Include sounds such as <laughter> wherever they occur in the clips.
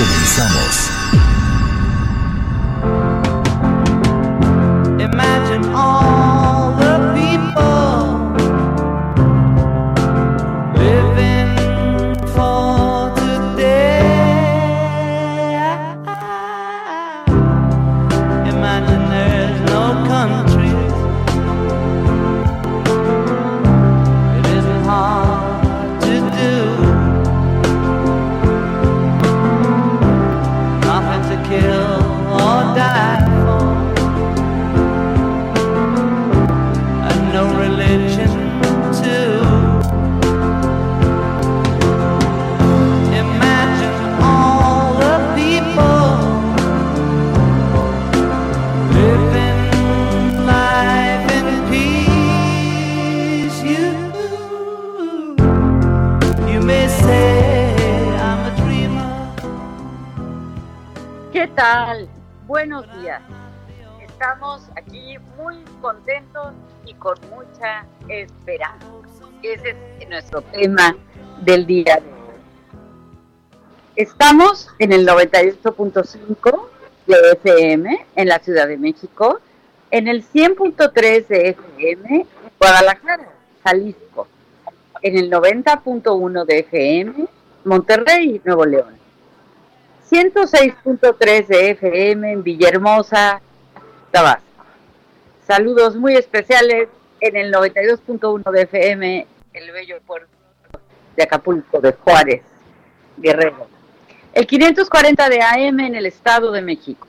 Comenzamos. Mucha esperanza. Ese es nuestro tema del día de hoy. Estamos en el 98.5 de FM en la Ciudad de México, en el 100.3 de FM en Guadalajara, Jalisco, en el 90.1 de FM Monterrey, Nuevo León. 106.3 de FM en Villahermosa, Tabasco. Saludos muy especiales en el 92.1 de FM, el bello puerto de Acapulco, de Juárez, Guerrero. El 540 de AM en el Estado de México.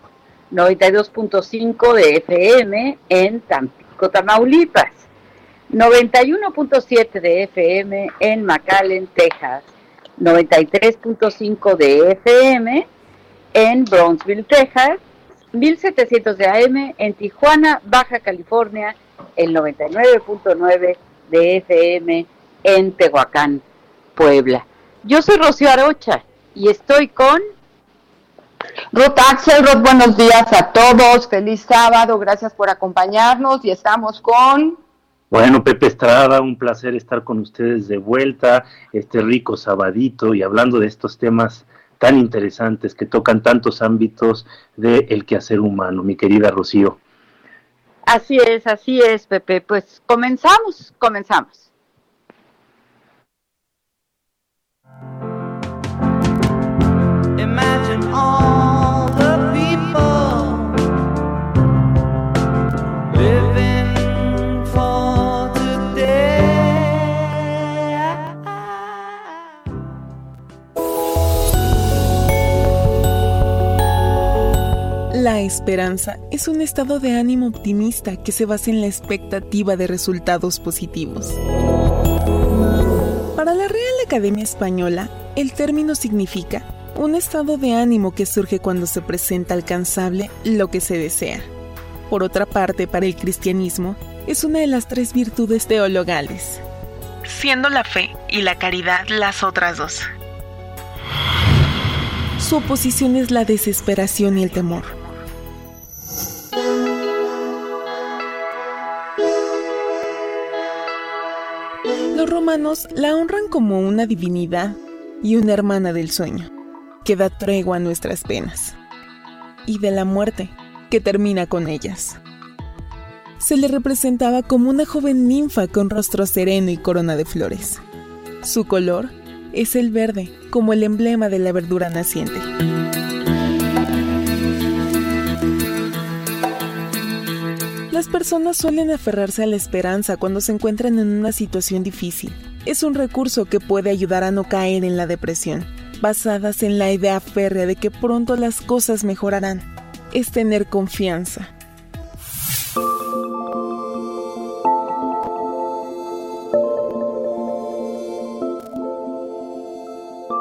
92.5 de FM en Tampico, Tamaulipas. 91.7 de FM en McAllen, Texas. 93.5 de FM en Brownsville, Texas, 1700 de AM en Tijuana, Baja California, el 99.9 de FM en Tehuacán, Puebla. Yo soy Rocío Arocha y estoy con Ruth Axelrod, buenos días a todos, feliz sábado, gracias por acompañarnos y estamos con... Bueno, Pepe Estrada, un placer estar con ustedes de vuelta, este rico sabadito y hablando de estos temas tan interesantes que tocan tantos ámbitos del quehacer humano, mi querida Rocío. Así es, así es, Pepe. Pues comenzamos, comenzamos. Imagine all La esperanza es un estado de ánimo optimista que se basa en la expectativa de resultados positivos. Para la Real Academia Española, el término significa un estado de ánimo que surge cuando se presenta alcanzable lo que se desea. Por otra parte, para el cristianismo, es una de las tres virtudes teologales, siendo la fe y la caridad las otras dos. Su oposición es la desesperación y el temor. Los romanos la honran como una divinidad y una hermana del sueño, que da tregua a nuestras penas, y de la muerte, que termina con ellas. se le representaba como una joven ninfa con rostro sereno y corona de flores. Su color es el verde, como el emblema de la verdura naciente. Personas suelen aferrarse a la esperanza cuando se encuentran en una situación difícil. Es un recurso que puede ayudar a no caer en la depresión, basadas en la idea férrea de que pronto las cosas mejorarán. Es tener confianza,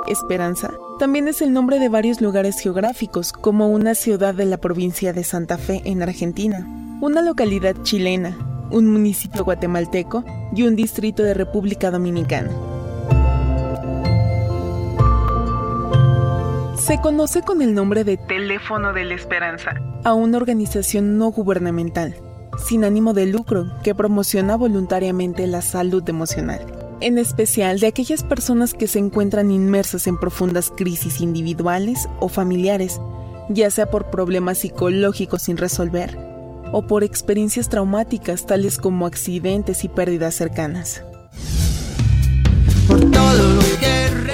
Esperanza también es el nombre de varios lugares geográficos, como una ciudad de la provincia de Santa Fe en Argentina, una localidad chilena, un municipio guatemalteco y un distrito de República Dominicana. Se conoce con el nombre de Teléfono de la Esperanza a una organización no gubernamental, sin ánimo de lucro, que promociona voluntariamente la salud emocional en especial de aquellas personas que se encuentran inmersas en profundas crisis individuales o familiares, ya sea por problemas psicológicos sin resolver o por experiencias traumáticas tales como accidentes y pérdidas cercanas.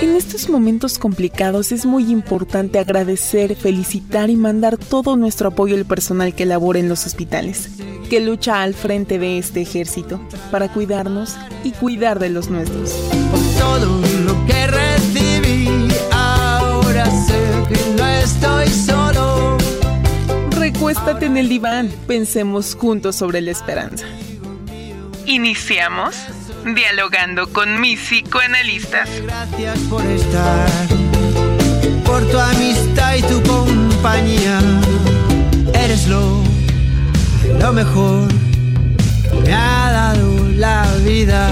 En estos momentos complicados es muy importante agradecer, felicitar y mandar todo nuestro apoyo al personal que labora en los hospitales que lucha al frente de este ejército para cuidarnos y cuidar de los nuestros. Por todo lo que recibí, ahora sé que no estoy solo. Recuéstate en el diván, pensemos juntos sobre la esperanza. Iniciamos dialogando con mis psicoanalistas. Gracias por estar, por tu amistad y tu compañía. Eres lo lo mejor me ha dado la vida.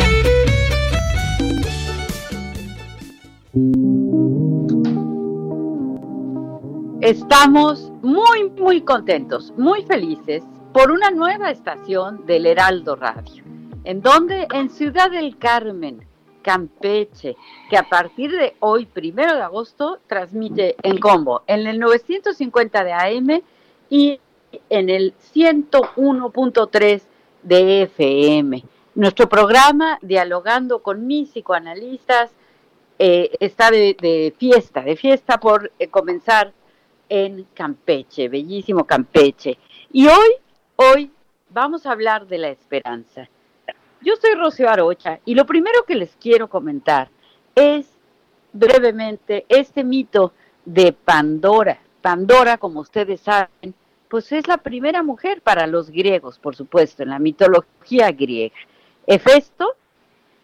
Estamos muy, muy contentos, muy felices por una nueva estación del Heraldo Radio. ¿En donde En Ciudad del Carmen, Campeche, que a partir de hoy, primero de agosto, transmite en combo en el 950 de AM y en el 101.3 de FM. Nuestro programa, Dialogando con mis psicoanalistas, eh, está de, fiesta, de fiesta por eh, comenzar en Campeche, bellísimo Campeche. Y hoy, hoy vamos a hablar de la esperanza. Yo soy Rocío Arocha y lo primero que les quiero comentar es brevemente este mito de Pandora. Pandora, como ustedes saben, pues es la primera mujer para los griegos, por supuesto, en la mitología griega. Hefesto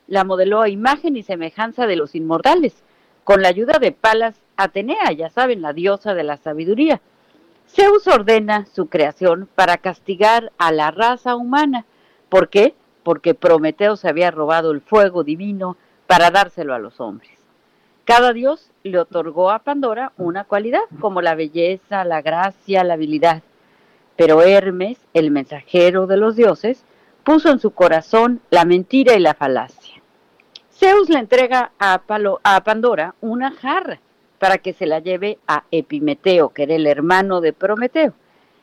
la modeló a imagen y semejanza de los inmortales, con la ayuda de Palas Atenea, ya saben, la diosa de la sabiduría. Zeus ordena su creación para castigar a la raza humana. ¿Por qué? Porque Prometeo se había robado el fuego divino para dárselo a los hombres. Cada dios le otorgó a Pandora una cualidad, como la belleza, la gracia, la habilidad. Pero Hermes, el mensajero de los dioses, puso en su corazón la mentira y la falacia. Zeus le entrega a, a Pandora una jarra para que se la lleve a Epimeteo, que era el hermano de Prometeo.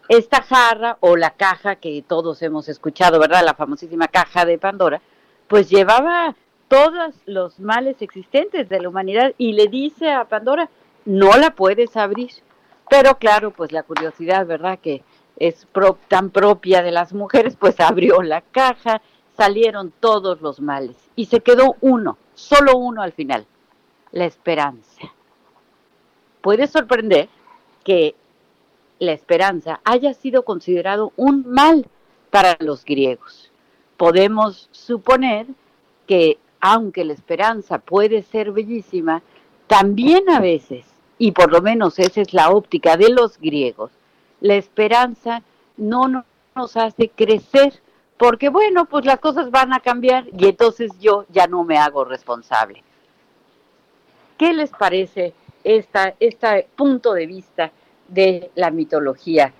Esta jarra o la caja que todos hemos escuchado, ¿verdad? La famosísima caja de Pandora, pues llevaba todos los males existentes de la humanidad y le dice a Pandora, no la puedes abrir. Pero claro, pues la curiosidad, ¿verdad? Que es tan propia de las mujeres, pues <laughs> abrió la caja, salieron todos los males y se quedó uno, solo uno al final, la esperanza. Puede sorprender que la esperanza haya sido considerado un mal para los griegos. Podemos suponer que aunque la esperanza puede ser bellísima, también a veces, y por lo menos esa es la óptica de los griegos, la esperanza no nos hace crecer, porque bueno, pues las cosas van a cambiar y entonces yo ya no me hago responsable. ¿Qué les parece esta, este punto de vista de la mitología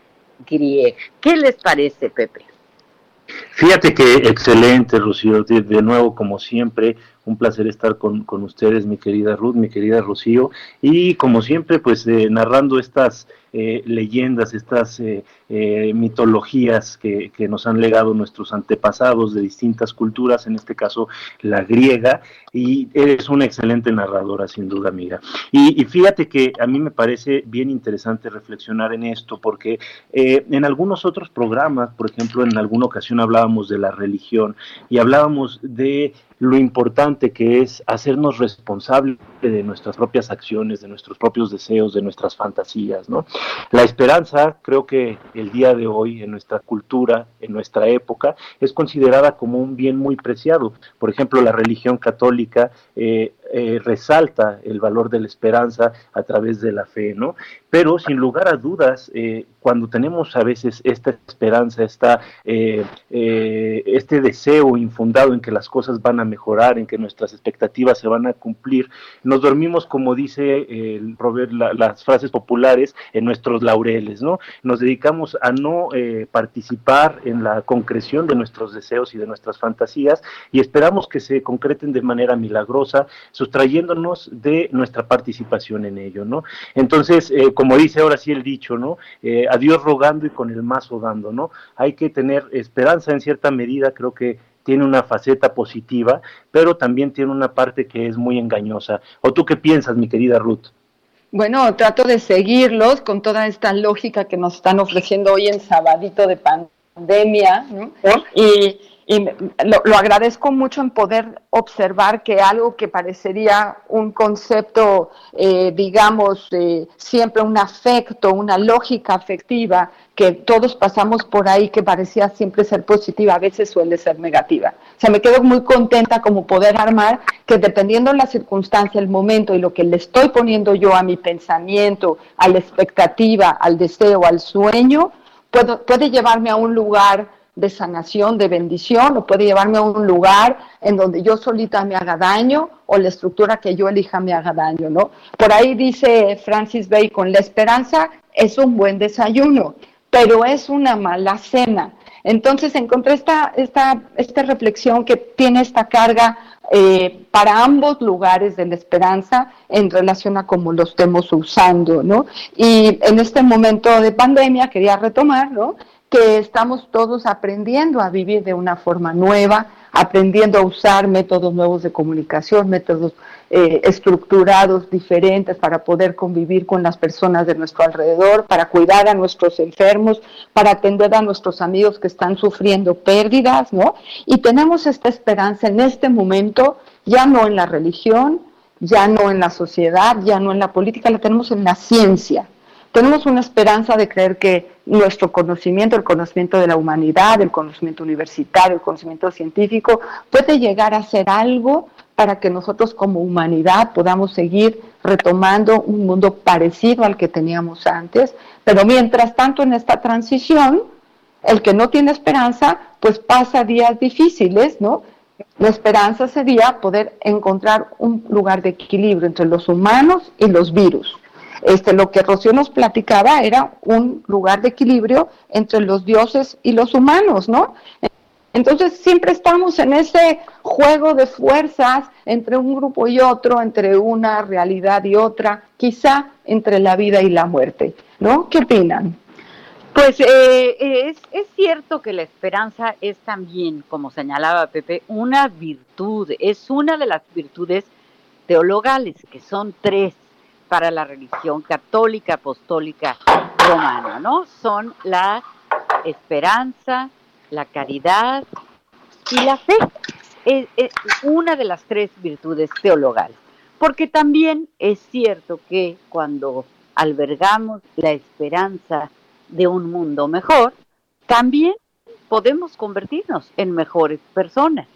griega? ¿Qué les parece, Pepe? Fíjate que excelente, Rocío. De, de, nuevo, como siempre, un placer estar con, con, ustedes, mi querida Ruth, mi querida Rocío. Y como siempre, pues eh, narrando estas eh, leyendas, estas eh, eh, mitologías que, que, nos han legado nuestros antepasados de distintas culturas, en este caso la griega. Y eres una excelente narradora, sin duda, amiga. Y, y fíjate que a mí me parece bien interesante reflexionar en esto, porque en algunos otros programas, por ejemplo, en alguna ocasión hablábamos de la religión y hablábamos de lo importante que es hacernos responsables de nuestras propias acciones, de nuestros propios deseos, de nuestras fantasías, ¿no? La esperanza, creo que el día de hoy en nuestra cultura, en nuestra época, es considerada como un bien muy preciado. Por ejemplo, la religión católica eh, eh, resalta el valor de la esperanza a través de la fe, ¿no? Pero sin lugar a dudas, eh, cuando tenemos a veces esta esperanza, esta, eh, este deseo infundado en que las cosas van a mejorar, en que nuestras expectativas se van a cumplir, nos dormimos, como dice el la, las frases populares, en nuestros laureles, ¿no? Nos dedicamos a no participar en la concreción de nuestros deseos y de nuestras fantasías y esperamos que se concreten de manera milagrosa, sustrayéndonos de nuestra participación en ello, ¿no? Entonces, eh, como dice ahora sí el dicho, ¿no? Eh, a Dios rogando y con el mazo dando, ¿no? Hay que tener esperanza en cierta medida, creo que tiene una faceta positiva, pero también tiene una parte que es muy engañosa. ¿O tú qué piensas, mi querida Ruth? Bueno, trato de seguirlos con toda esta lógica que nos están ofreciendo hoy en sabadito de pandemia, ¿no? Y y lo, lo, agradezco mucho en poder observar que algo que parecería un concepto, eh, digamos, eh, siempre un afecto, una lógica afectiva, que todos pasamos por ahí, que parecía siempre ser positiva, a veces suele ser negativa. O sea, me quedo muy contenta como poder armar que dependiendo de la circunstancia, el momento y lo que le estoy poniendo yo a mi pensamiento, a la expectativa, al deseo, al sueño, puedo, puede llevarme a un lugar de sanación, de bendición, o puede llevarme a un lugar en donde yo solita me haga daño o la estructura que yo elija me haga daño, ¿no? Por ahí dice Francis Bacon, la esperanza es un buen desayuno, pero es una mala cena. Entonces encontré esta, esta, esta reflexión que tiene esta carga eh, para ambos lugares de la esperanza en relación a cómo lo estemos usando, ¿no? Y en este momento de pandemia quería retomar, ¿no? Que estamos todos aprendiendo a vivir de una forma nueva, aprendiendo a usar métodos nuevos de comunicación, métodos eh, estructurados diferentes para poder convivir con las personas de nuestro alrededor, para cuidar a nuestros enfermos, para atender a nuestros amigos que están sufriendo pérdidas, ¿no? Y tenemos esta esperanza en este momento, ya no en la religión, ya no en la sociedad, ya no en la política, la tenemos en la ciencia, tenemos una esperanza de creer que nuestro conocimiento, el conocimiento de la humanidad, el conocimiento universitario, el conocimiento científico, puede llegar a ser algo para que nosotros como humanidad podamos seguir retomando un mundo parecido al que teníamos antes. Pero mientras tanto, en esta transición, el que no tiene esperanza, pues pasa días difíciles, ¿no? La esperanza sería poder encontrar un lugar de equilibrio entre los humanos y los virus. Este, lo que Rocío nos platicaba era un lugar de equilibrio entre los dioses y los humanos, ¿no? Entonces siempre estamos en ese juego de fuerzas entre un grupo y otro, entre una realidad y otra, quizá entre la vida y la muerte, ¿no? ¿Qué opinan? Pues eh, es, es, cierto que la esperanza es también, como señalaba Pepe, una virtud, es una de las virtudes teologales, que son tres para la religión católica, apostólica, romana, ¿no? Son la esperanza, la caridad y la fe. Es, es una de las tres virtudes teologales. Porque también es cierto que cuando albergamos la esperanza de un mundo mejor, también podemos convertirnos en mejores personas.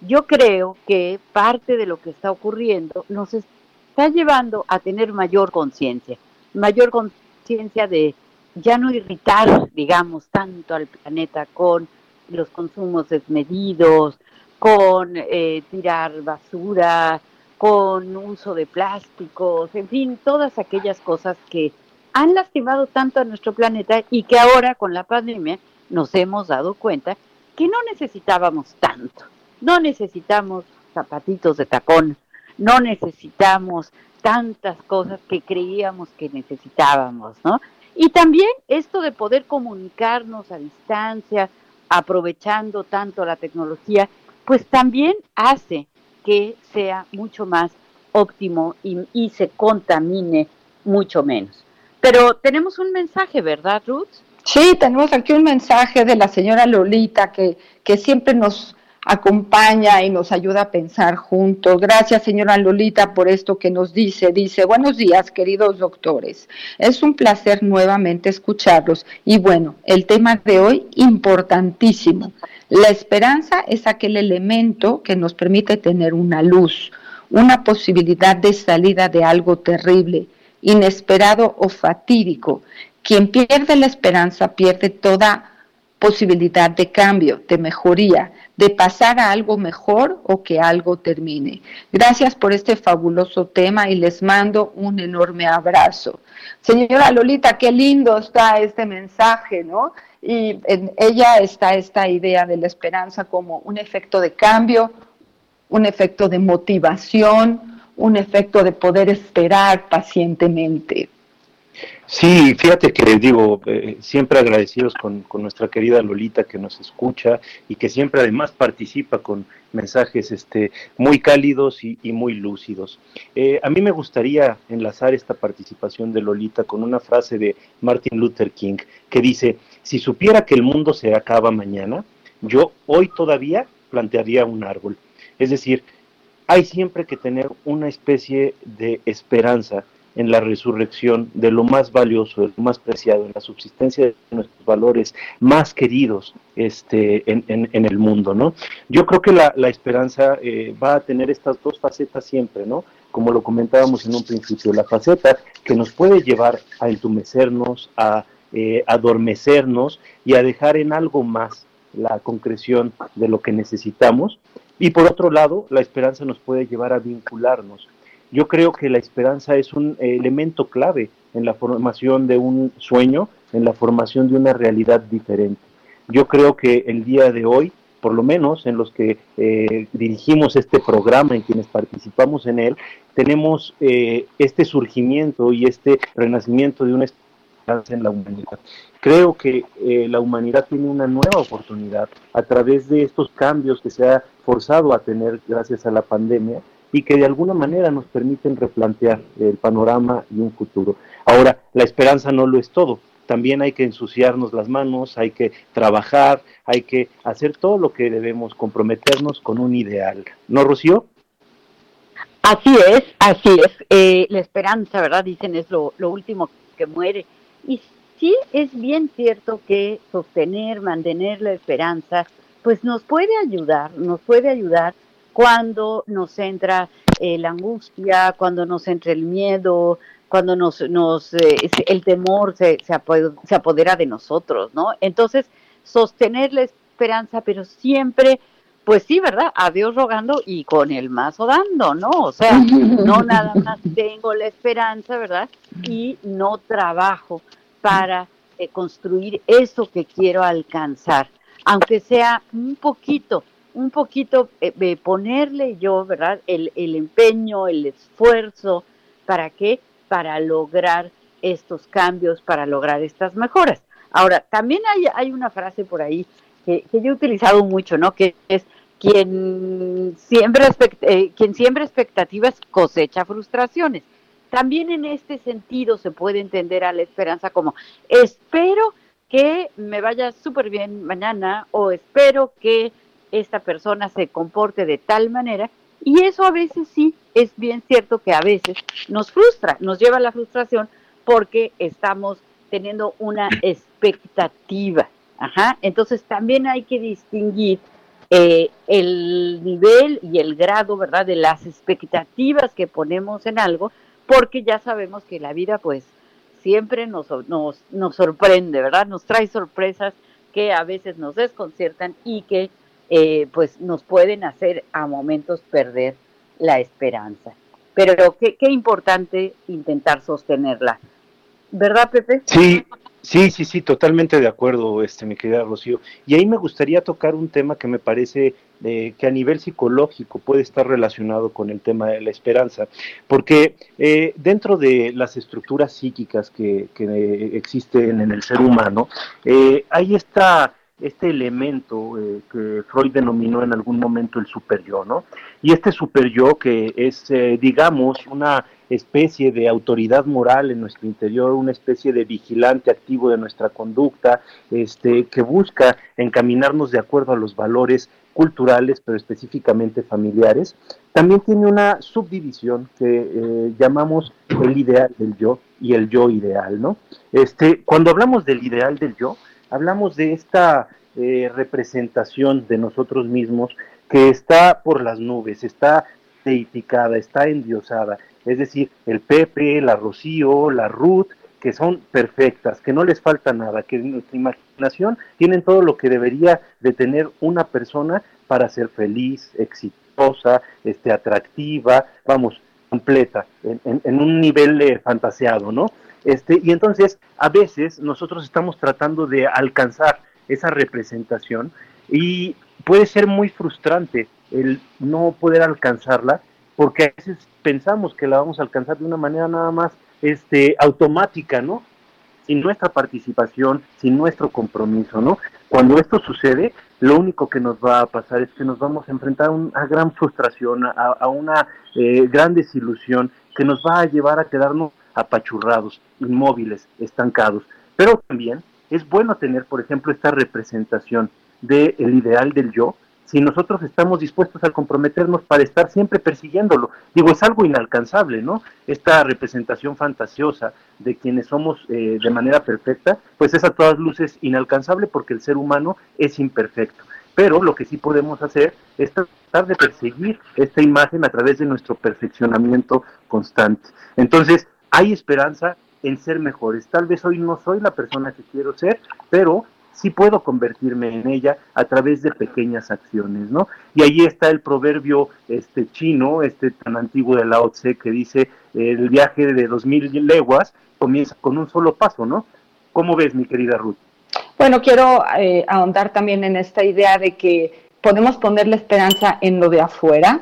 Yo creo que parte de lo que está ocurriendo nos está está llevando a tener mayor conciencia, mayor conciencia de ya no irritar, digamos, tanto al planeta con los consumos desmedidos, con eh, tirar basura, con uso de plásticos, en fin, todas aquellas cosas que han lastimado tanto a nuestro planeta y que ahora con la pandemia nos hemos dado cuenta que no necesitábamos tanto, no necesitamos zapatitos de tacón, no necesitamos tantas cosas que creíamos que necesitábamos, ¿no? Y también esto de poder comunicarnos a distancia, aprovechando tanto la tecnología, pues también hace que sea mucho más óptimo y, se contamine mucho menos. Pero tenemos un mensaje, ¿verdad, Ruth? Sí, tenemos aquí un mensaje de la señora Lolita que, que siempre nos acompaña y nos ayuda a pensar juntos. Gracias, señora Lolita, por esto que nos dice. Dice, buenos días, queridos doctores. Es un placer nuevamente escucharlos. Y bueno, el tema de hoy, importantísimo. La esperanza es aquel elemento que nos permite tener una luz, una posibilidad de salida de algo terrible, inesperado o fatídico. Quien pierde la esperanza pierde toda posibilidad de cambio, de mejoría, de pasar a algo mejor o que algo termine. Gracias por este fabuloso tema y les mando un enorme abrazo. Señora Lolita, qué lindo está este mensaje, ¿no? Y en ella está esta idea de la esperanza como un efecto de cambio, un efecto de motivación, un efecto de poder esperar pacientemente. Sí, fíjate que digo, eh, siempre agradecidos con, nuestra querida Lolita que nos escucha y que siempre además participa con mensajes este, muy cálidos y, muy lúcidos. Eh, a mí me gustaría enlazar esta participación de Lolita con una frase de Martin Luther King que dice, si supiera que el mundo se acaba mañana, yo hoy todavía plantearía un árbol. Es decir, hay siempre que tener una especie de esperanza en la resurrección de lo más valioso, de lo más preciado, en la subsistencia de nuestros valores más queridos este, en, el mundo, ¿no? Yo creo que la, esperanza eh, va a tener estas dos facetas siempre, ¿no? Como lo comentábamos en un principio, la faceta que nos puede llevar a entumecernos, a eh, adormecernos y a dejar en algo más la concreción de lo que necesitamos. Y por otro lado, la esperanza nos puede llevar a vincularnos yo creo que la esperanza es un elemento clave en la formación de un sueño, en la formación de una realidad diferente. Yo creo que el día de hoy, por lo menos en los que eh, dirigimos este programa, en quienes participamos en él, tenemos eh, este surgimiento y este renacimiento de una esperanza en la humanidad. Creo que eh, la humanidad tiene una nueva oportunidad a través de estos cambios que se ha forzado a tener gracias a la pandemia y que de alguna manera nos permiten replantear el panorama y un futuro. Ahora, la esperanza no lo es todo. También hay que ensuciarnos las manos, hay que trabajar, hay que hacer todo lo que debemos, comprometernos con un ideal. ¿No, Rocío? Así es, así es. Eh, la esperanza, ¿verdad? Dicen es lo, lo último que muere. Y sí es bien cierto que sostener, mantener la esperanza, pues nos puede ayudar, nos puede ayudar cuando nos entra eh, la angustia, cuando nos entra el miedo, cuando nos, nos eh, el temor se, se, apodera de nosotros, ¿no? Entonces, sostener la esperanza, pero siempre, pues sí, ¿verdad? A Dios rogando y con el mazo dando, ¿no? O sea, no <laughs> nada más tengo la esperanza, ¿verdad? Y no trabajo para eh, construir eso que quiero alcanzar, aunque sea un poquito un poquito eh, ponerle yo, ¿verdad? El, el, empeño, el esfuerzo, ¿para qué? Para lograr estos cambios, para lograr estas mejoras. Ahora, también hay, hay una frase por ahí que, yo he utilizado mucho, ¿no? Que es quien siembra, eh, quien siembra expectativas cosecha frustraciones. También en este sentido se puede entender a la esperanza como espero que me vaya súper bien mañana o espero que esta persona se comporte de tal manera y eso a veces sí es bien cierto que a veces nos frustra, nos lleva a la frustración porque estamos teniendo una <clears throat> expectativa. Ajá. Entonces también hay que distinguir eh, el nivel y el grado, ¿verdad?, de las expectativas que ponemos en algo, porque ya sabemos que la vida, pues, siempre nos, nos, nos sorprende, ¿verdad? Nos trae sorpresas que a veces nos desconciertan y que eh, pues nos pueden hacer a momentos perder la esperanza. Pero qué, qué importante intentar sostenerla. ¿verdad, Pepe? Sí, Sí, sí, sí, totalmente de acuerdo, este, mi querida Rocío. Y ahí me gustaría tocar un tema que me parece eh, que a nivel psicológico puede estar relacionado con el tema de la esperanza, porque eh, dentro de las estructuras psíquicas que, que existen en el ser humano, eh, hay esta este elemento eh, que Freud denominó en algún momento el super yo, ¿no? Y este super yo que es, eh, digamos, una especie de autoridad moral en nuestro interior, una especie de vigilante activo de nuestra conducta, este, que busca encaminarnos de acuerdo a los valores culturales, pero específicamente familiares, también tiene una subdivisión que eh, llamamos el ideal del yo y el yo ideal, ¿no? Este, cuando hablamos del ideal del yo, hablamos de esta eh, representación de nosotros mismos que está por las nubes, está deificada, está endiosada. Es decir, el Pepe, la Rocío, la Ruth, que son perfectas, que no les falta nada, que en nuestra imaginación tienen todo lo que debería de tener una persona para ser feliz, exitosa, este, atractiva, vamos, completa, en, un nivel eh, fantaseado, ¿no? Este, y entonces, a veces nosotros estamos tratando de alcanzar esa representación y puede ser muy frustrante el no poder alcanzarla porque a veces pensamos que la vamos a alcanzar de una manera nada más este, automática, ¿no? Sin nuestra participación, sin nuestro compromiso, ¿no? Cuando esto sucede, lo único que nos va a pasar es que nos vamos a enfrentar a una gran frustración, a, una eh, gran desilusión que nos va a llevar a quedarnos apachurrados, inmóviles, estancados. Pero también es bueno tener, por ejemplo, esta representación del ideal del yo, si nosotros estamos dispuestos a comprometernos para estar siempre persiguiéndolo. Digo, es algo inalcanzable, ¿no? Esta representación fantasiosa de quienes somos eh, de manera perfecta, pues es a todas luces inalcanzable porque el ser humano es imperfecto. Pero lo que sí podemos hacer es tratar de perseguir esta imagen a través de nuestro perfeccionamiento constante. Entonces, hay esperanza en ser mejores. Tal vez hoy no soy la persona que quiero ser, pero sí puedo convertirme en ella a través de pequeñas acciones, ¿no? Y ahí está el proverbio este chino, este tan antiguo de Lao Tse que dice el viaje de dos mil leguas comienza con un solo paso, ¿no? ¿Cómo ves, mi querida Ruth? Bueno, quiero eh, ahondar también en esta idea de que podemos poner la esperanza en lo de afuera,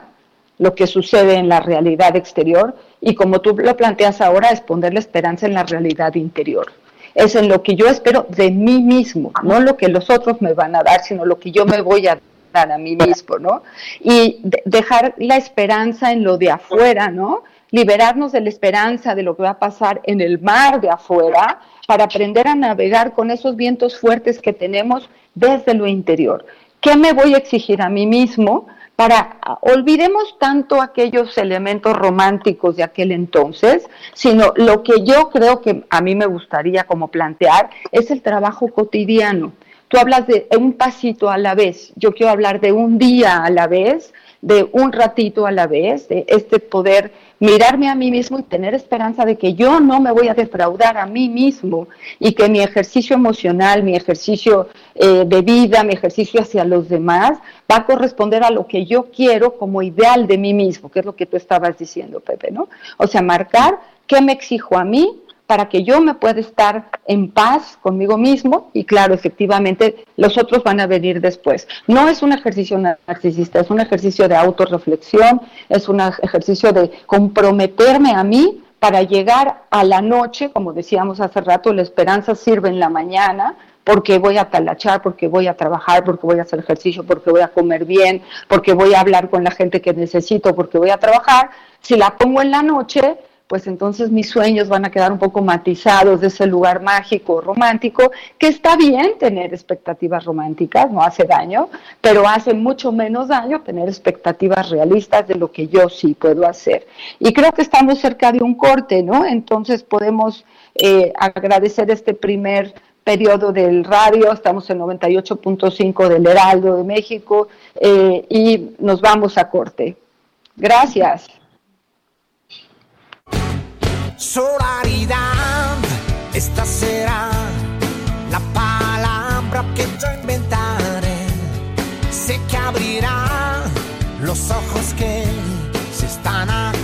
lo que sucede en la realidad exterior y como tú lo planteas ahora es poner la esperanza en la realidad interior. Es en lo que yo espero de mí mismo, no lo que los otros me van a dar, sino lo que yo me voy a dar a mí mismo, ¿no? Y dejar la esperanza en lo de afuera, ¿no? Liberarnos de la esperanza de lo que va a pasar en el mar de afuera para aprender a navegar con esos vientos fuertes que tenemos desde lo interior. ¿Qué me voy a exigir a mí mismo para olvidemos tanto aquellos elementos románticos de aquel entonces, sino lo que yo creo que a mí me gustaría como plantear es el trabajo cotidiano. Tú hablas de un pasito a la vez, yo quiero hablar de un día a la vez, de un ratito a la vez, de este poder mirarme a mí mismo y tener esperanza de que yo no me voy a defraudar a mí mismo y que mi ejercicio emocional, mi ejercicio eh, de vida, mi ejercicio hacia los demás va a corresponder a lo que yo quiero como ideal de mí mismo, que es lo que tú estabas diciendo, Pepe, ¿no? O sea, marcar qué me exijo a mí para que yo me pueda estar en paz conmigo mismo y claro, efectivamente, los otros van a venir después. No es un ejercicio narcisista, es un ejercicio de autorreflexión, es un ejercicio de comprometerme a mí para llegar a la noche, como decíamos hace rato, la esperanza sirve en la mañana, porque voy a talachar, porque voy a trabajar, porque voy a hacer ejercicio, porque voy a comer bien, porque voy a hablar con la gente que necesito, porque voy a trabajar. Si la pongo en la noche, pues entonces mis sueños van a quedar un poco matizados de ese lugar mágico, romántico, que está bien tener expectativas románticas, no hace daño, pero hace mucho menos daño tener expectativas realistas de lo que yo sí puedo hacer. Y creo que estamos cerca de un corte, ¿no? Entonces podemos eh, agradecer este primer periodo del radio, estamos en 98.5 del Heraldo de México eh, y nos vamos a corte. Gracias. Solaridad, esta será la palabra que yo inventaré. Sé que abrirá los ojos que se están acostumbrando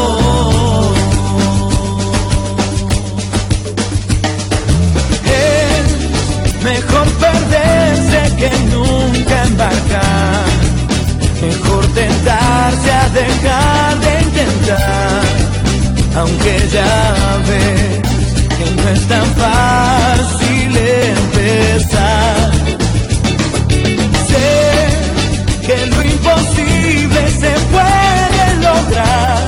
Embarcar. Mejor tentarse a dejar de intentar. Aunque ya ves que no es tan fácil empezar. Sé que lo imposible se puede lograr.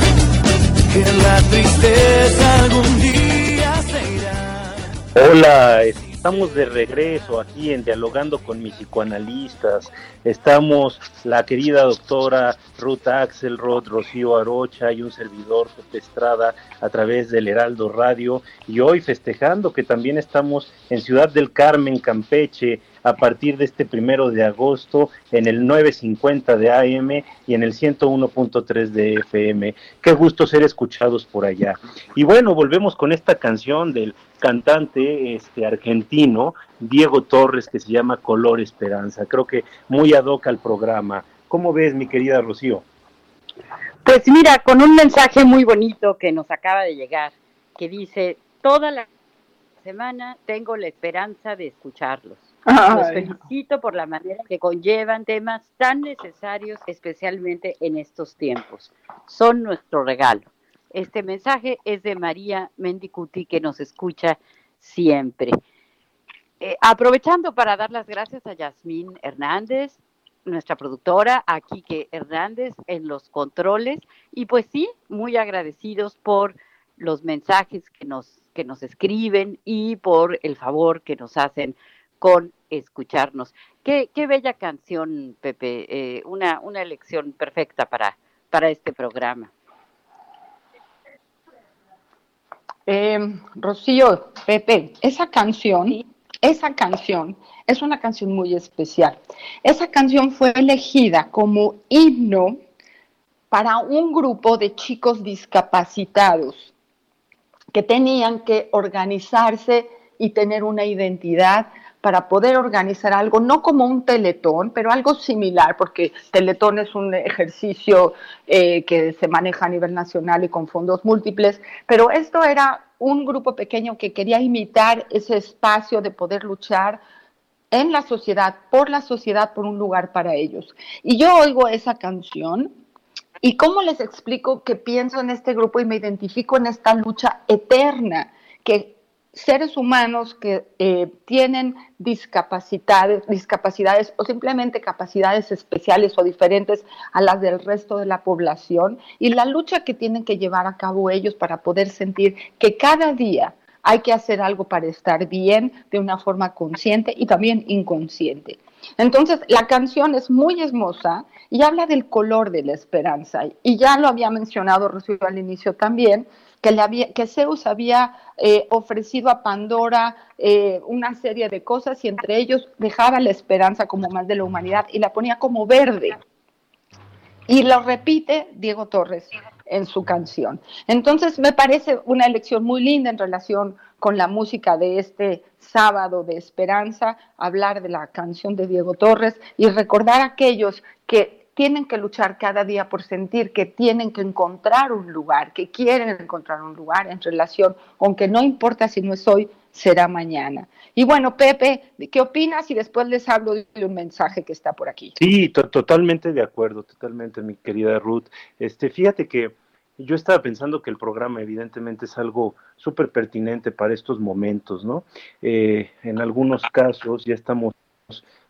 Que la tristeza algún día se irá. Hola, estamos de regreso aquí en Dialogando con mis psicoanalistas. Estamos la querida doctora Ruth Axelrod, Rocío Arocha y un servidor Pepe Estrada a través del Heraldo Radio. Y hoy festejando que también estamos en Ciudad del Carmen, Campeche, a partir de este primero de agosto en el 950 de AM y en el 101.3 de FM. Qué gusto ser escuchados por allá. Y bueno, volvemos con esta canción del cantante este argentino Diego Torres que se llama Color Esperanza. Creo que muy ad hoc al programa. ¿Cómo ves, mi querida Rocío? Pues mira, con un mensaje muy bonito que nos acaba de llegar, que dice, toda la semana tengo la esperanza de escucharlos. Los felicito por la manera que conllevan temas tan necesarios, especialmente en estos tiempos. Son nuestro regalo. Este mensaje es de María Mendicuti, que nos escucha siempre. Eh, aprovechando para dar las gracias a Yasmín Hernández, nuestra productora, a Quique Hernández en los controles, y pues sí, muy agradecidos por los mensajes que nos, que nos escriben y por el favor que nos hacen con escucharnos. Qué, qué bella canción, Pepe, eh, una, una elección perfecta para, para este programa. Eh, Rocío, Pepe, esa canción, esa canción es una canción muy especial. Esa canción fue elegida como himno para un grupo de chicos discapacitados que tenían que organizarse y tener una identidad para poder organizar algo, no como un teletón, pero algo similar, porque teletón es un ejercicio eh, que se maneja a nivel nacional y con fondos múltiples, pero esto era un grupo pequeño que quería imitar ese espacio de poder luchar en la sociedad, por la sociedad, por un lugar para ellos. Y yo oigo esa canción y cómo les explico que pienso en este grupo y me identifico en esta lucha eterna que seres humanos que eh, tienen discapacidades, discapacidades o simplemente capacidades especiales o diferentes a las del resto de la población y la lucha que tienen que llevar a cabo ellos para poder sentir que cada día hay que hacer algo para estar bien de una forma consciente y también inconsciente. Entonces, la canción es muy hermosa y habla del color de la esperanza. Y ya lo había mencionado Rocío al inicio también, que, Zeus había eh, ofrecido a Pandora eh, una serie de cosas y entre ellos dejaba la esperanza como más de la humanidad y la ponía como verde. Y lo repite Diego Torres en su canción. Entonces, me parece una elección muy linda en relación con la música de este sábado de esperanza, hablar de la canción de Diego Torres y recordar a aquellos que tienen que luchar cada día por sentir que tienen que encontrar un lugar, que quieren encontrar un lugar en relación, aunque no importa si no es hoy, será mañana. Y bueno, Pepe, ¿qué opinas? Y después les hablo de un mensaje que está por aquí. Sí, totalmente de acuerdo, totalmente, mi querida Ruth. Este, fíjate que yo estaba pensando que el programa evidentemente es algo súper pertinente para estos momentos, ¿no? Eh, en algunos casos ya estamos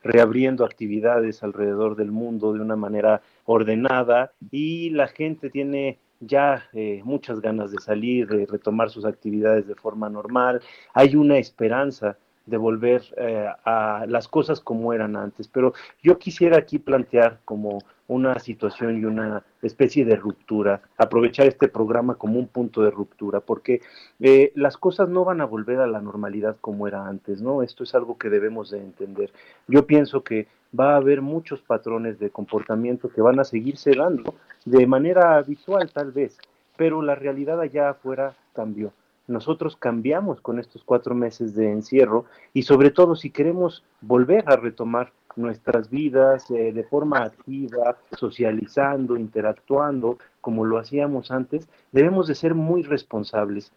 reabriendo actividades alrededor del mundo de una manera ordenada y la gente tiene ya eh, muchas ganas de salir, de retomar sus actividades de forma normal. Hay una esperanza de volver eh, a las cosas como eran antes. Pero yo quisiera aquí plantear como una situación y una especie de ruptura, aprovechar este programa como un punto de ruptura, porque eh, las cosas no van a volver a la normalidad como era antes, ¿no? Esto es algo que debemos de entender. Yo pienso que va a haber muchos patrones de comportamiento que van a seguirse dando de manera habitual tal vez, pero la realidad allá afuera cambió nosotros cambiamos con estos cuatro meses de encierro y sobre todo si queremos volver a retomar nuestras vidas eh, de forma activa, socializando, interactuando, como lo hacíamos antes, debemos de ser muy responsables.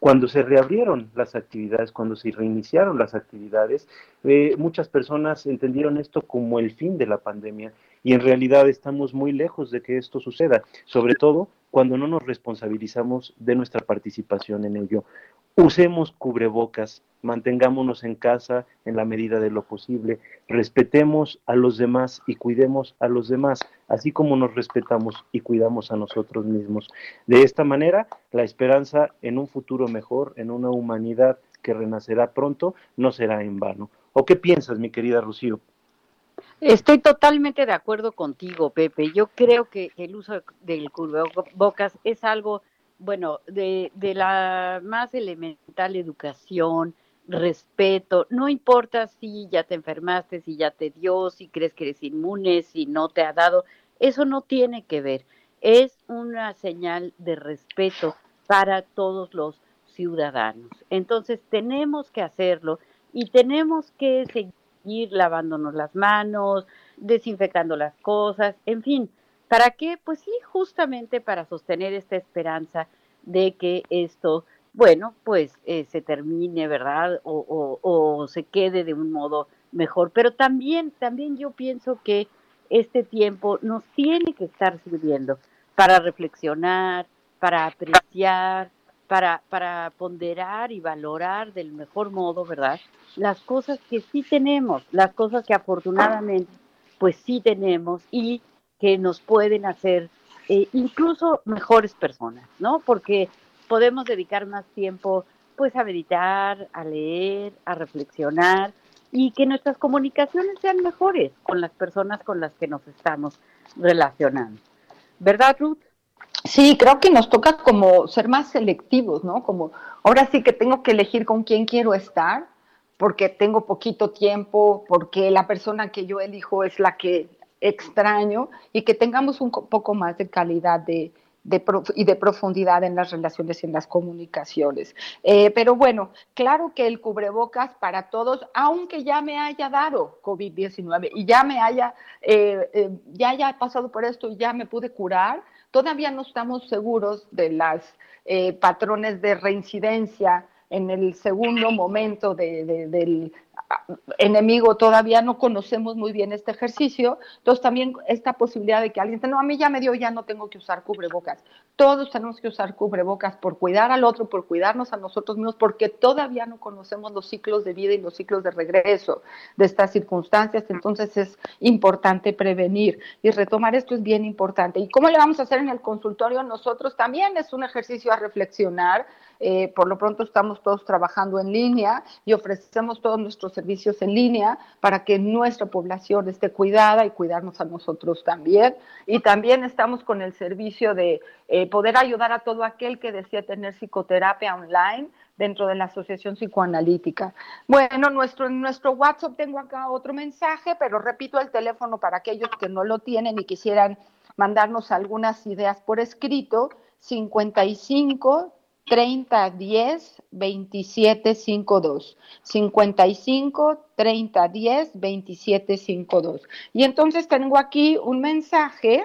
Cuando se reabrieron las actividades, cuando se reiniciaron las actividades, eh, muchas personas entendieron esto como el fin de la pandemia y en realidad estamos muy lejos de que esto suceda, sobre todo cuando no nos responsabilizamos de nuestra participación en ello. Usemos cubrebocas, mantengámonos en casa en la medida de lo posible, respetemos a los demás y cuidemos a los demás, así como nos respetamos y cuidamos a nosotros mismos. De esta manera, la esperanza en un futuro mejor, en una humanidad que renacerá pronto, no será en vano. ¿O qué piensas, mi querida Rocío? Estoy totalmente de acuerdo contigo, Pepe. Yo creo que el uso del cubrebocas es algo, bueno, de, de la más elemental educación, respeto. No importa si ya te enfermaste, si ya te dio, si crees que eres inmune, si no te ha dado. Eso no tiene que ver. Es una señal de respeto para todos los ciudadanos. Entonces tenemos que hacerlo y tenemos que seguir ir lavándonos las manos, desinfectando las cosas, en fin. ¿Para qué? Pues sí, justamente para sostener esta esperanza de que esto, bueno, pues eh, se termine, ¿verdad? O, o, se quede de un modo mejor. Pero también, también yo pienso que este tiempo nos tiene que estar sirviendo para reflexionar, para apreciar, para, ponderar y valorar del mejor modo, ¿verdad? Las cosas que sí tenemos, las cosas que afortunadamente pues sí tenemos y que nos pueden hacer eh, incluso mejores personas, ¿no? Porque podemos dedicar más tiempo pues a meditar, a leer, a reflexionar y que nuestras comunicaciones sean mejores con las personas con las que nos estamos relacionando. ¿Verdad, Ruth? Sí, creo que nos toca como ser más selectivos, ¿no? Como ahora sí que tengo que elegir con quién quiero estar, porque tengo poquito tiempo, porque la persona que yo elijo es la que extraño y que tengamos un poco más de calidad de, y de profundidad en las relaciones y en las comunicaciones. Eh, pero bueno, claro que el cubrebocas para todos, aunque ya me haya dado COVID-19 y ya me haya, eh, eh, ya haya pasado por esto y ya me pude curar, Todavía no estamos seguros de los eh, patrones de reincidencia en el segundo momento del enemigo todavía no conocemos muy bien este ejercicio, entonces también esta posibilidad de que alguien diga, no, a mí ya me dio, ya no tengo que usar cubrebocas. Todos tenemos que usar cubrebocas por cuidar al otro, por cuidarnos a nosotros mismos, porque todavía no conocemos los ciclos de vida y los ciclos de regreso de estas circunstancias, entonces es importante prevenir y retomar esto es bien importante. ¿Y cómo le vamos a hacer en el consultorio? Nosotros también es un ejercicio a reflexionar, eh, por lo pronto estamos todos trabajando en línea y ofrecemos todos nuestros servicios en línea para que nuestra población esté cuidada y cuidarnos a nosotros también. Y también estamos con el servicio de eh, poder ayudar a todo aquel que desea tener psicoterapia online dentro de la Asociación Psicoanalítica. Bueno, nuestro, en nuestro WhatsApp tengo acá otro mensaje, pero repito el teléfono para aquellos que no lo tienen y quisieran mandarnos algunas ideas por escrito, 55 30 10 27 52. 55 30 10 27 52. Y entonces tengo aquí un mensaje,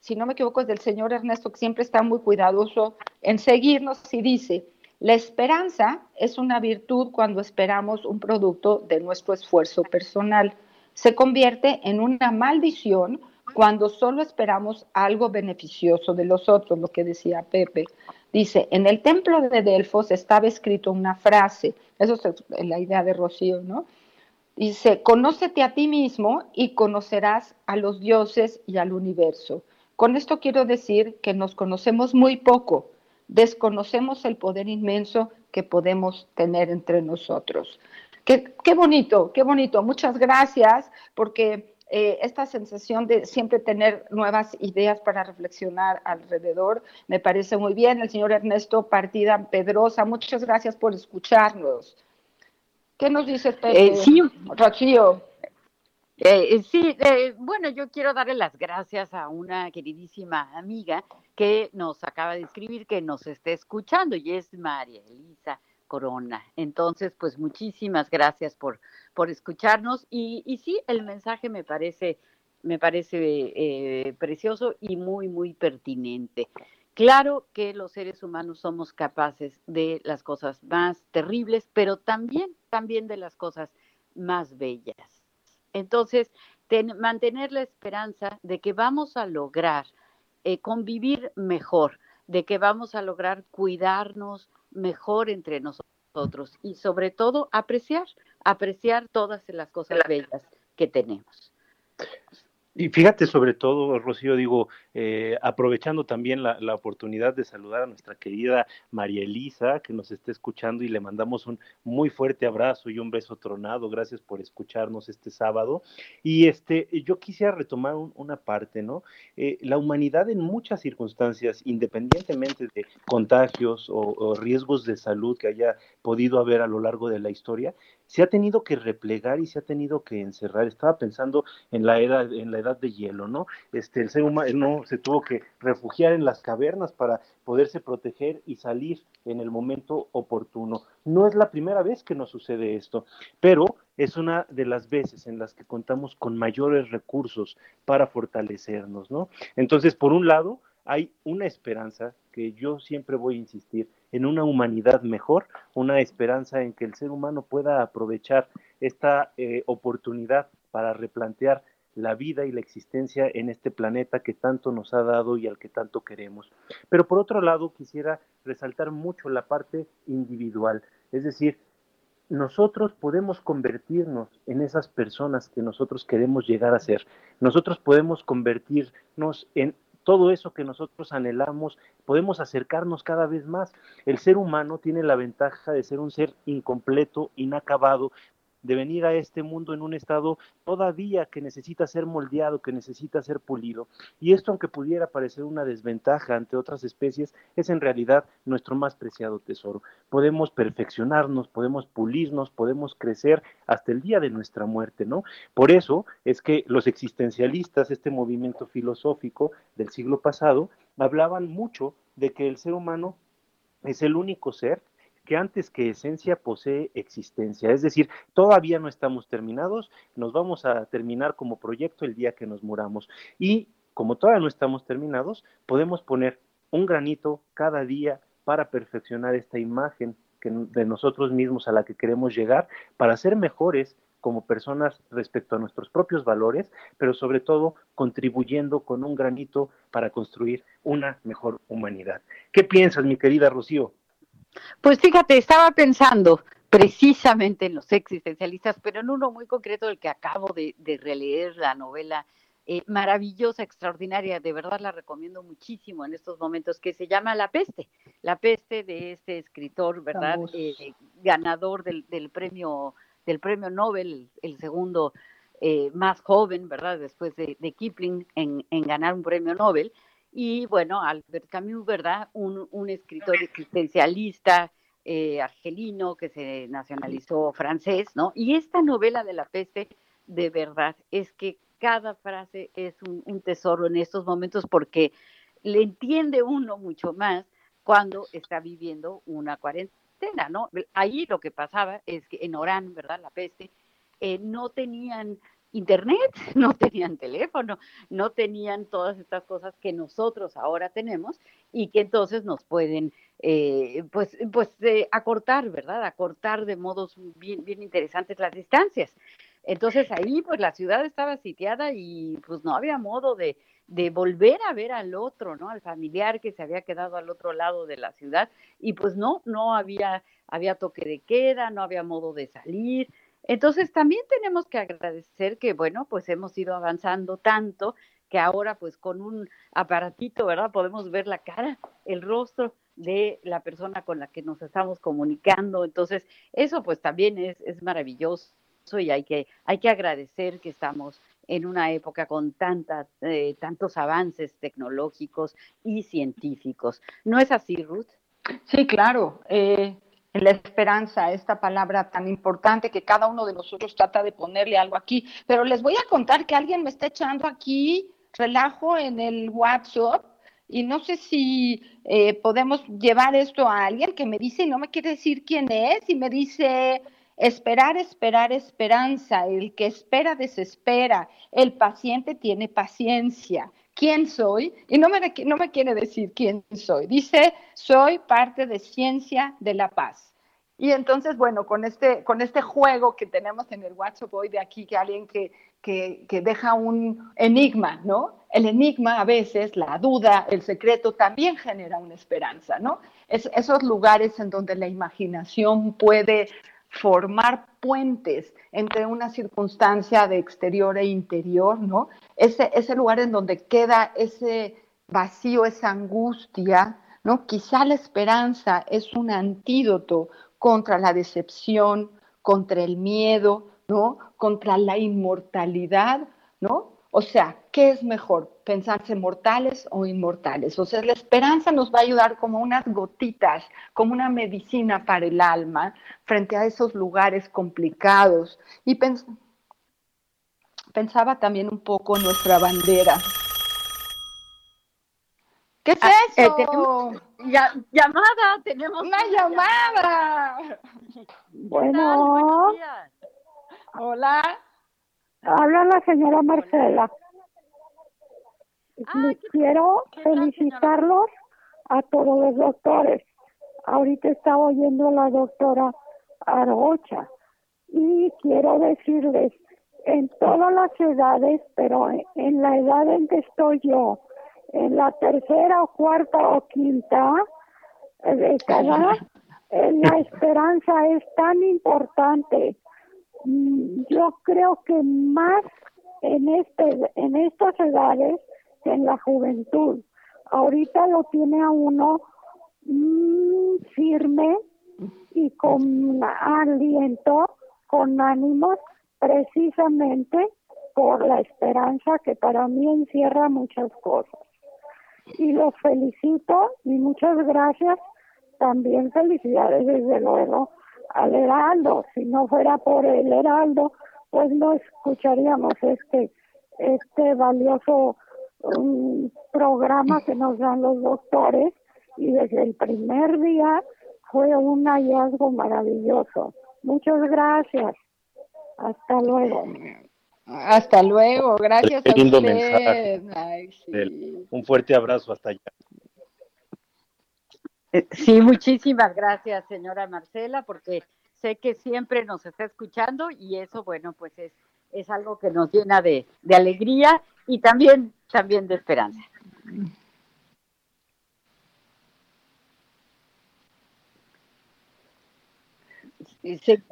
si no me equivoco, es del señor Ernesto, que siempre está muy cuidadoso en seguirnos y dice, la esperanza es una virtud cuando esperamos un producto de nuestro esfuerzo personal. Se convierte en una maldición cuando solo esperamos algo beneficioso de los otros, lo que decía Pepe. Dice, en el templo de Delfos estaba escrito una frase, eso es la idea de Rocío, ¿no? Dice, conócete a ti mismo y conocerás a los dioses y al universo. Con esto quiero decir que nos conocemos muy poco, desconocemos el poder inmenso que podemos tener entre nosotros. Qué, qué bonito, qué bonito. Muchas gracias porque eh, esta sensación de siempre tener nuevas ideas para reflexionar alrededor. Me parece muy bien. El señor Ernesto Partida Pedrosa, muchas gracias por escucharnos. ¿Qué nos dice Pepe? Eh, sí. Rocío. Eh, sí, bueno, yo quiero darle las gracias a una queridísima amiga que nos acaba de escribir, que nos está escuchando, y es María Elisa Corona. Entonces, pues muchísimas gracias por, por escucharnos y, y sí, el mensaje me parece, me parece eh, precioso y muy, muy pertinente. Claro que los seres humanos somos capaces de las cosas más terribles, pero también, también de las cosas más bellas. Entonces, mantener la esperanza de que vamos a lograr eh, convivir mejor, de que vamos a lograr cuidarnos, mejor entre nosotros y sobre todo apreciar, apreciar todas las cosas bellas que tenemos. Y fíjate sobre todo, Rocío, digo, eh, aprovechando también la, oportunidad de saludar a nuestra querida María Elisa, que nos está escuchando y le mandamos un muy fuerte abrazo y un beso tronado. Gracias por escucharnos este sábado. Y este, yo quisiera retomar una parte, ¿no? Eh, la humanidad en muchas circunstancias, independientemente de contagios o riesgos de salud que haya podido haber a lo largo de la historia, se ha tenido que replegar y se ha tenido que encerrar. Estaba pensando en la edad, en la edad de hielo, ¿no? Este, el ser humano se tuvo que refugiar en las cavernas para poderse proteger y salir en el momento oportuno. No es la primera vez que nos sucede esto, pero es una de las veces en las que contamos con mayores recursos para fortalecernos, ¿no? Entonces, por un lado, hay una esperanza que yo siempre voy a insistir en una humanidad mejor, una esperanza en que el ser humano pueda aprovechar esta eh, oportunidad para replantear la vida y la existencia en este planeta que tanto nos ha dado y al que tanto queremos. Pero por otro lado, quisiera resaltar mucho la parte individual, es decir, nosotros podemos convertirnos en esas personas que nosotros queremos llegar a ser. Nosotros podemos convertirnos en todo eso que nosotros anhelamos, podemos acercarnos cada vez más. El ser humano tiene la ventaja de ser un ser incompleto, inacabado, de venir a este mundo en un estado todavía que necesita ser moldeado, que necesita ser pulido. Y esto, aunque pudiera parecer una desventaja ante otras especies, es en realidad nuestro más preciado tesoro. Podemos perfeccionarnos, podemos pulirnos, podemos crecer hasta el día de nuestra muerte, ¿no? Por eso es que los existencialistas, este movimiento filosófico del siglo pasado, hablaban mucho de que el ser humano es el único ser que antes que esencia posee existencia. Es decir, todavía no estamos terminados, nos vamos a terminar como proyecto el día que nos muramos. Y como todavía no estamos terminados, podemos poner un granito cada día para perfeccionar esta imagen de nosotros mismos a la que queremos llegar, para ser mejores como personas respecto a nuestros propios valores, pero sobre todo contribuyendo con un granito para construir una mejor humanidad. ¿Qué piensas, mi querida Rocío? Pues fíjate, estaba pensando precisamente en los existencialistas, pero en uno muy concreto del que acabo de, releer la novela eh, maravillosa, extraordinaria, de verdad la recomiendo muchísimo en estos momentos, que se llama La Peste, La Peste de este escritor, ¿verdad? Eh, ganador del, premio del premio Nobel, el, segundo eh, más joven, ¿verdad? Después de, Kipling en, en ganar un premio Nobel. Y bueno, Albert Camus, ¿verdad? Un, un escritor existencialista eh, argelino que se nacionalizó francés, ¿no? Y esta novela de la peste de verdad es que cada frase es un, tesoro en estos momentos porque le entiende uno mucho más cuando está viviendo una cuarentena, ¿no? Ahí lo que pasaba es que en Orán, ¿verdad? La peste, eh, no tenían internet, <laughs> no tenían teléfono, no tenían todas estas cosas que nosotros ahora tenemos y que entonces nos pueden eh, pues, pues eh, acortar, ¿verdad? Acortar de modos bien, bien interesantes las distancias. Entonces ahí pues la ciudad estaba sitiada y pues no había modo de, de volver a ver al otro, ¿no? Al familiar que se había quedado al otro lado de la ciudad y pues no, no había, había toque de queda, no había modo de salir, entonces también tenemos que agradecer que, bueno, pues hemos ido avanzando tanto que ahora pues con un aparatito, ¿verdad? Podemos ver la cara, el rostro de la persona con la que nos estamos comunicando. Entonces, eso pues también es, es maravilloso y hay que, hay que agradecer que estamos en una época con tanta, eh, tantos avances tecnológicos y científicos. ¿No es así, Ruth? Sí, claro. Eh, la esperanza, esta palabra tan importante que cada uno de nosotros trata de ponerle algo aquí. Pero les voy a contar que alguien me está echando aquí relajo en el WhatsApp y no sé si eh, podemos llevar esto a alguien que me dice y no me quiere decir quién es y me dice esperar, esperar, esperanza, el que espera desespera, el paciente tiene paciencia. ¿Quién soy? Y no me, no me quiere decir quién soy. Dice, soy parte de Ciencia de la Paz. Y entonces, bueno, con este, con este juego que tenemos en el WhatsApp hoy de aquí, que alguien que, que, que, deja un enigma, ¿no? El enigma a veces, la duda, el secreto también genera una esperanza, ¿no? Es, esos lugares en donde la imaginación puede formar puentes entre una circunstancia de exterior e interior, ¿no? Ese, ese lugar en donde queda ese vacío, esa angustia, ¿no? Quizá la esperanza es un antídoto contra la decepción, contra el miedo, ¿no? Contra la inmortalidad, ¿no? O sea, ¿qué es mejor? ¿Pensarse mortales o inmortales? O sea, la esperanza nos va a ayudar como unas gotitas, como una medicina para el alma frente a esos lugares complicados. Y pensaba también un poco en nuestra bandera. ¿Qué es ah, eh, eso? llamada, tenemos una llamada. Bueno. Hola. Habla la señora Marcela. Ah, quiero felicitarlos a todos los doctores. Ahorita estaba oyendo a la doctora Argocha y quiero decirles, en todas las edades, pero en la edad en que estoy yo, en la tercera o cuarta o quinta década, la esperanza es tan importante. Mm, yo creo que más en este en estas edades que en la juventud. Ahorita lo tiene a uno mm, firme y con aliento con ánimos precisamente por la esperanza que para mí encierra muchas cosas y los felicito y muchas gracias también felicidades desde luego al Heraldo. Si no fuera por el Heraldo, pues no escucharíamos este, este valioso um, programa que nos dan los doctores y desde el primer día fue un hallazgo maravilloso. Muchas gracias. Hasta luego. Hasta luego, gracias a usted. Un fuerte abrazo hasta allá. Eh, sí, muchísimas gracias, señora Marcela, porque sé que siempre nos está escuchando y eso, bueno, pues es, es algo que nos llena de, alegría y también, también de esperanza.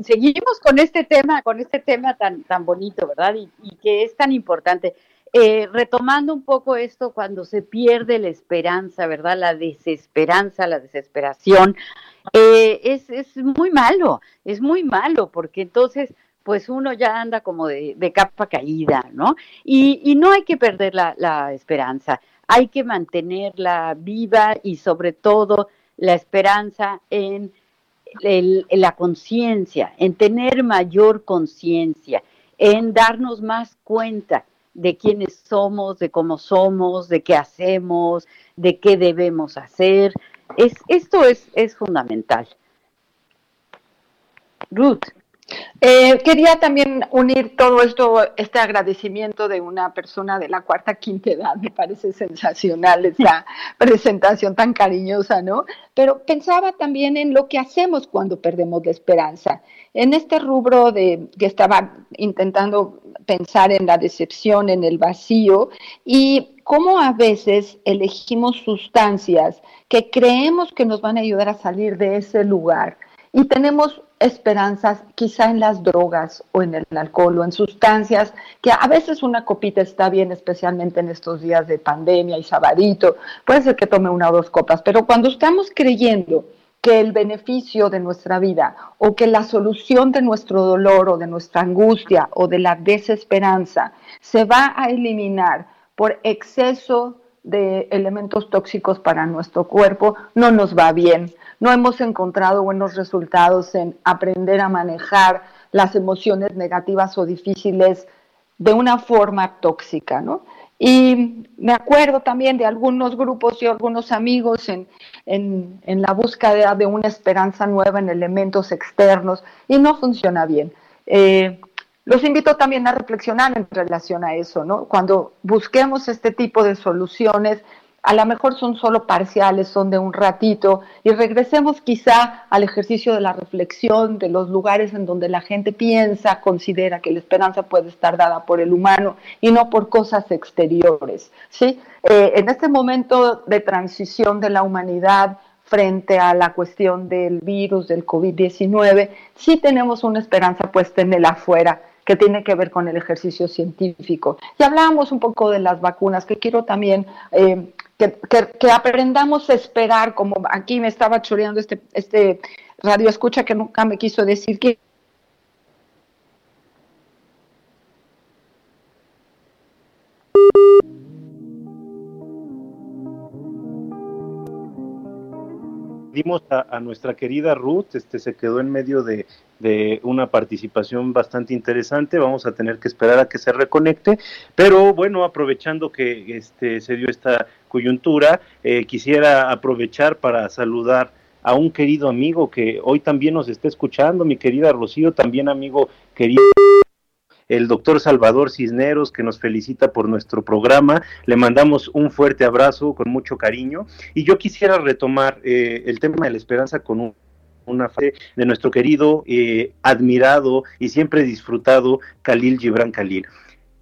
Seguimos con este tema, con este tema tan, tan bonito, ¿verdad? y que es tan importante. Eh, retomando un poco esto, cuando se pierde la esperanza, ¿verdad? La desesperanza, la desesperación, eh, es, es muy malo, es muy malo, porque entonces pues uno ya anda como de, capa caída, ¿no? Y, no hay que perder la, esperanza, hay que mantenerla viva y sobre todo la esperanza en la conciencia, en tener mayor conciencia, en darnos más cuenta de quiénes somos, de cómo somos, de qué hacemos, de qué debemos hacer. Es, esto es, es fundamental. Ruth. Eh, quería también unir todo esto, este agradecimiento de una persona de la cuarta quinta edad, me parece sensacional esa <laughs> presentación tan cariñosa, ¿no? Pero pensaba también en lo que hacemos cuando perdemos la esperanza. En este rubro de que estaba intentando pensar en la decepción, en el vacío y cómo a veces elegimos sustancias que creemos que nos van a ayudar a salir de ese lugar y tenemos esperanzas quizá en las drogas o en el alcohol o en sustancias que a veces una copita está bien, especialmente en estos días de pandemia y sabadito, puede ser que tome una o dos copas, pero cuando estamos creyendo que el beneficio de nuestra vida o que la solución de nuestro dolor o de nuestra angustia o de la desesperanza se va a eliminar por exceso de elementos tóxicos para nuestro cuerpo, no nos va bien no hemos encontrado buenos resultados en aprender a manejar las emociones negativas o difíciles de una forma tóxica, ¿no? Y me acuerdo también de algunos grupos y algunos amigos en, la búsqueda de una esperanza nueva en elementos externos y no funciona bien. Eh, los invito también a reflexionar en relación a eso, ¿no? Cuando busquemos este tipo de soluciones, a lo mejor son solo parciales, son de un ratito, y regresemos quizá al ejercicio de la reflexión, de los lugares en donde la gente piensa, considera que la esperanza puede estar dada por el humano y no por cosas exteriores. ¿sí? Eh, en este momento de transición de la humanidad frente a la cuestión del virus, del COVID-19, sí tenemos una esperanza puesta en el afuera que tiene que ver con el ejercicio científico. Y hablábamos un poco de las vacunas, que quiero también eh, que, aprendamos a esperar, como aquí me estaba choreando este, este radio escucha que nunca me quiso decir que a, nuestra querida Ruth, este se quedó en medio de, una participación bastante interesante, vamos a tener que esperar a que se reconecte, pero bueno, aprovechando que este se dio esta coyuntura, eh, quisiera aprovechar para saludar a un querido amigo que hoy también nos está escuchando, mi querida Rocío, también amigo querido el doctor Salvador Cisneros, que nos felicita por nuestro programa. Le mandamos un fuerte abrazo con mucho cariño. Y yo quisiera retomar eh, el tema de la esperanza con una fe de nuestro querido, eh, admirado y siempre disfrutado Khalil Gibran Khalil.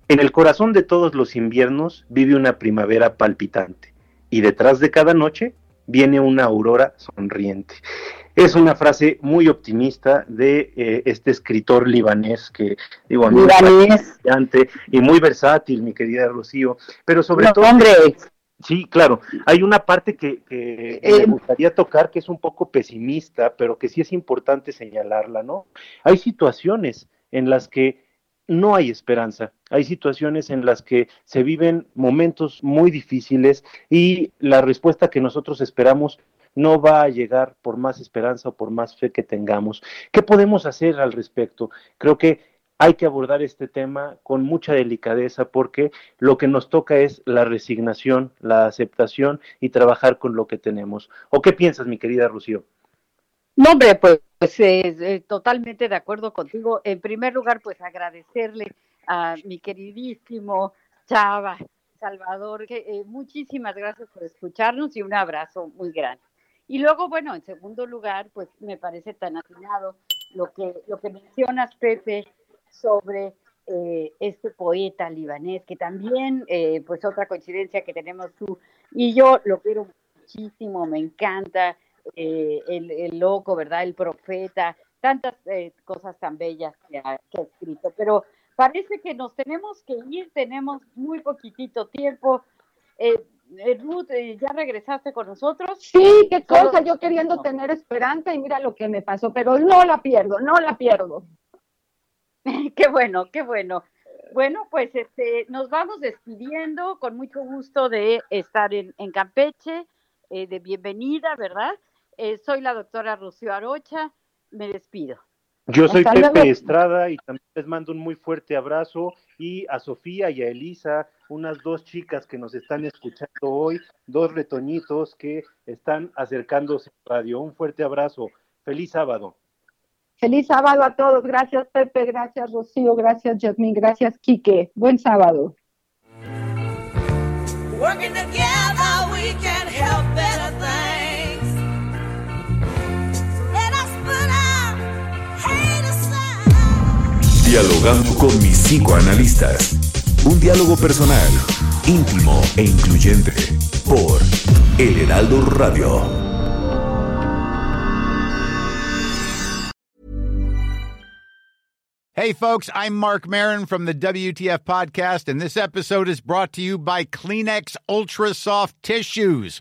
En el corazón de todos los inviernos vive una primavera palpitante y detrás de cada noche viene una aurora sonriente. Es una frase muy optimista de eh, este escritor libanés que digo a mí y muy versátil, mi querida Rocío, pero sobre todo hombre. Sí, claro. Hay una parte que, que me eh, gustaría tocar que es un poco pesimista, pero que sí es importante señalarla, ¿no? Hay situaciones en las que no hay esperanza. Hay situaciones en las que se viven momentos muy difíciles y la respuesta que nosotros esperamos no va a llegar por más esperanza o por más fe que tengamos. ¿Qué podemos hacer al respecto? Creo que hay que abordar este tema con mucha delicadeza porque lo que nos toca es la resignación, la aceptación y trabajar con lo que tenemos. ¿O qué piensas, mi querida Rocío? No, hombre, pues, eh, totalmente de acuerdo contigo. En primer lugar, pues agradecerle a mi queridísimo Chava Salvador, que, eh, muchísimas gracias por escucharnos y un abrazo muy grande. Y luego, bueno, en segundo lugar, pues me parece tan atinado lo que, lo que mencionas, Pepe, sobre eh, este poeta libanés, que también, eh, pues otra coincidencia que tenemos tú y yo, lo quiero muchísimo, me encanta, eh, el, loco, ¿verdad? El profeta, tantas cosas tan bellas que ha, escrito, pero parece que nos tenemos que ir, tenemos muy poquitito tiempo. Eh, Ruth, eh, ¿ya regresaste con nosotros? Sí, qué cosa, yo queriendo tener esperanza y mira lo que me pasó, pero no la pierdo, no la pierdo. <laughs> qué bueno, qué bueno. Bueno, pues este, nos vamos despidiendo con mucho gusto de estar en, Campeche, eh, de bienvenida, ¿verdad? soy la doctora Rocío Arocha, me despido. Yo soy Pepe Estrada y también les mando un muy fuerte abrazo y a Sofía y a Elisa, unas dos chicas que nos están escuchando hoy, dos retoñitos que están acercándose a radio. Un fuerte abrazo. Feliz sábado. Feliz sábado a todos. Gracias Pepe, gracias Rocío, gracias Jasmine, gracias Quique. Buen sábado. Dialogando con mis psicoanalistas. Un diálogo personal, íntimo e incluyente. Por El Heraldo Radio. Hey, folks, I'm Mark Marin from the WTF Podcast, and this episode is brought to you by Kleenex Ultra Soft Tissues